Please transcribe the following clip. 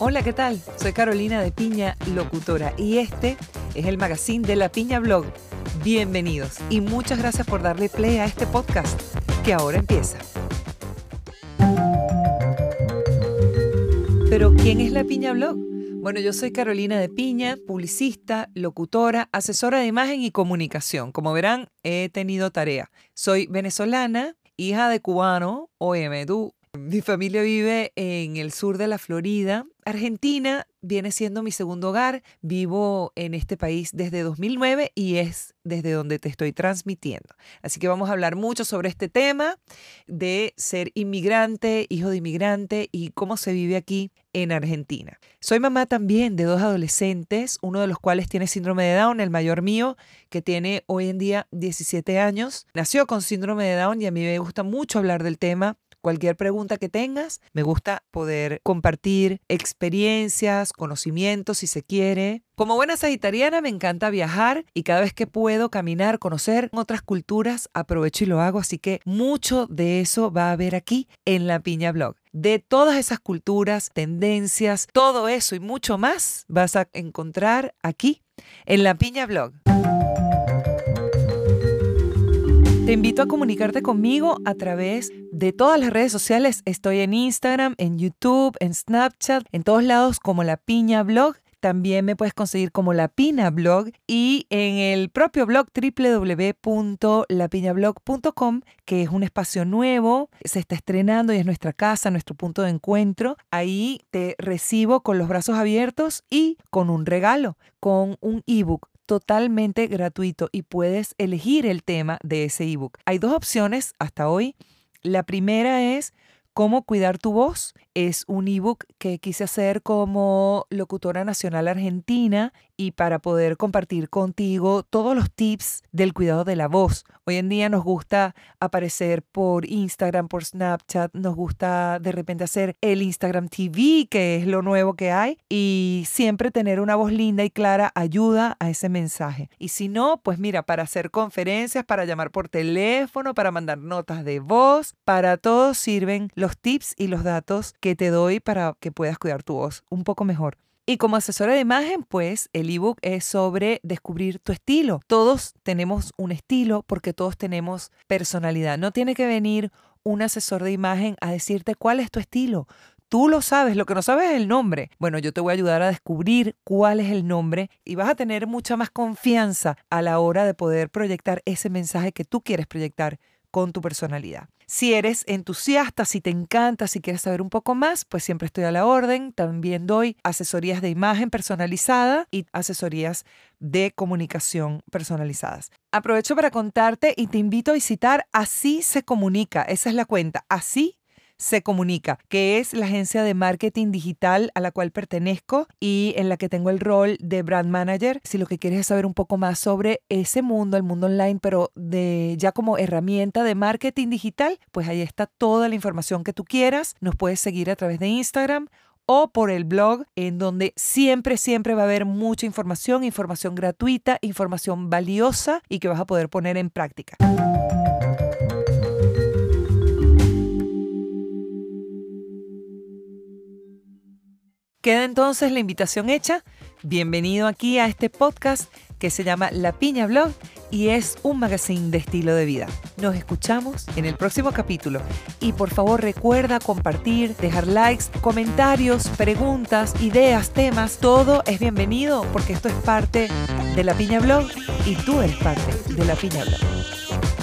Hola, ¿qué tal? Soy Carolina de Piña, locutora, y este es el magazine de La Piña Blog. Bienvenidos y muchas gracias por darle play a este podcast que ahora empieza. Pero, ¿quién es La Piña Blog? Bueno, yo soy Carolina de Piña, publicista, locutora, asesora de imagen y comunicación. Como verán, he tenido tarea. Soy venezolana, hija de cubano, OM, tú mi familia vive en el sur de la Florida. Argentina viene siendo mi segundo hogar. Vivo en este país desde 2009 y es desde donde te estoy transmitiendo. Así que vamos a hablar mucho sobre este tema de ser inmigrante, hijo de inmigrante y cómo se vive aquí en Argentina. Soy mamá también de dos adolescentes, uno de los cuales tiene síndrome de Down, el mayor mío, que tiene hoy en día 17 años. Nació con síndrome de Down y a mí me gusta mucho hablar del tema Cualquier pregunta que tengas, me gusta poder compartir experiencias, conocimientos si se quiere. Como buena sagitariana me encanta viajar y cada vez que puedo caminar, conocer otras culturas, aprovecho y lo hago, así que mucho de eso va a haber aquí en la Piña Blog. De todas esas culturas, tendencias, todo eso y mucho más vas a encontrar aquí en la Piña Blog. Te invito a comunicarte conmigo a través de todas las redes sociales. Estoy en Instagram, en YouTube, en Snapchat, en todos lados como La Piña Blog. También me puedes conseguir como La Pina Blog y en el propio blog www.lapiñablog.com, que es un espacio nuevo, se está estrenando y es nuestra casa, nuestro punto de encuentro. Ahí te recibo con los brazos abiertos y con un regalo, con un ebook totalmente gratuito y puedes elegir el tema de ese ebook. Hay dos opciones hasta hoy. La primera es cómo cuidar tu voz es un ebook que quise hacer como locutora nacional argentina y para poder compartir contigo todos los tips del cuidado de la voz. Hoy en día nos gusta aparecer por Instagram, por Snapchat, nos gusta de repente hacer el Instagram TV, que es lo nuevo que hay, y siempre tener una voz linda y clara ayuda a ese mensaje. Y si no, pues mira, para hacer conferencias, para llamar por teléfono, para mandar notas de voz, para todo sirven los tips y los datos que te doy para que puedas cuidar tu voz un poco mejor. Y como asesora de imagen, pues el ebook es sobre descubrir tu estilo. Todos tenemos un estilo porque todos tenemos personalidad. No tiene que venir un asesor de imagen a decirte cuál es tu estilo. Tú lo sabes, lo que no sabes es el nombre. Bueno, yo te voy a ayudar a descubrir cuál es el nombre y vas a tener mucha más confianza a la hora de poder proyectar ese mensaje que tú quieres proyectar con tu personalidad. Si eres entusiasta, si te encanta, si quieres saber un poco más, pues siempre estoy a la orden. También doy asesorías de imagen personalizada y asesorías de comunicación personalizadas. Aprovecho para contarte y te invito a visitar Así se comunica. Esa es la cuenta. Así se comunica, que es la agencia de marketing digital a la cual pertenezco y en la que tengo el rol de brand manager. Si lo que quieres es saber un poco más sobre ese mundo, el mundo online, pero de ya como herramienta de marketing digital, pues ahí está toda la información que tú quieras. Nos puedes seguir a través de Instagram o por el blog, en donde siempre, siempre va a haber mucha información, información gratuita, información valiosa y que vas a poder poner en práctica. Queda entonces la invitación hecha. Bienvenido aquí a este podcast que se llama La Piña Blog y es un magazine de estilo de vida. Nos escuchamos en el próximo capítulo y por favor recuerda compartir, dejar likes, comentarios, preguntas, ideas, temas. Todo es bienvenido porque esto es parte de La Piña Blog y tú eres parte de La Piña Blog.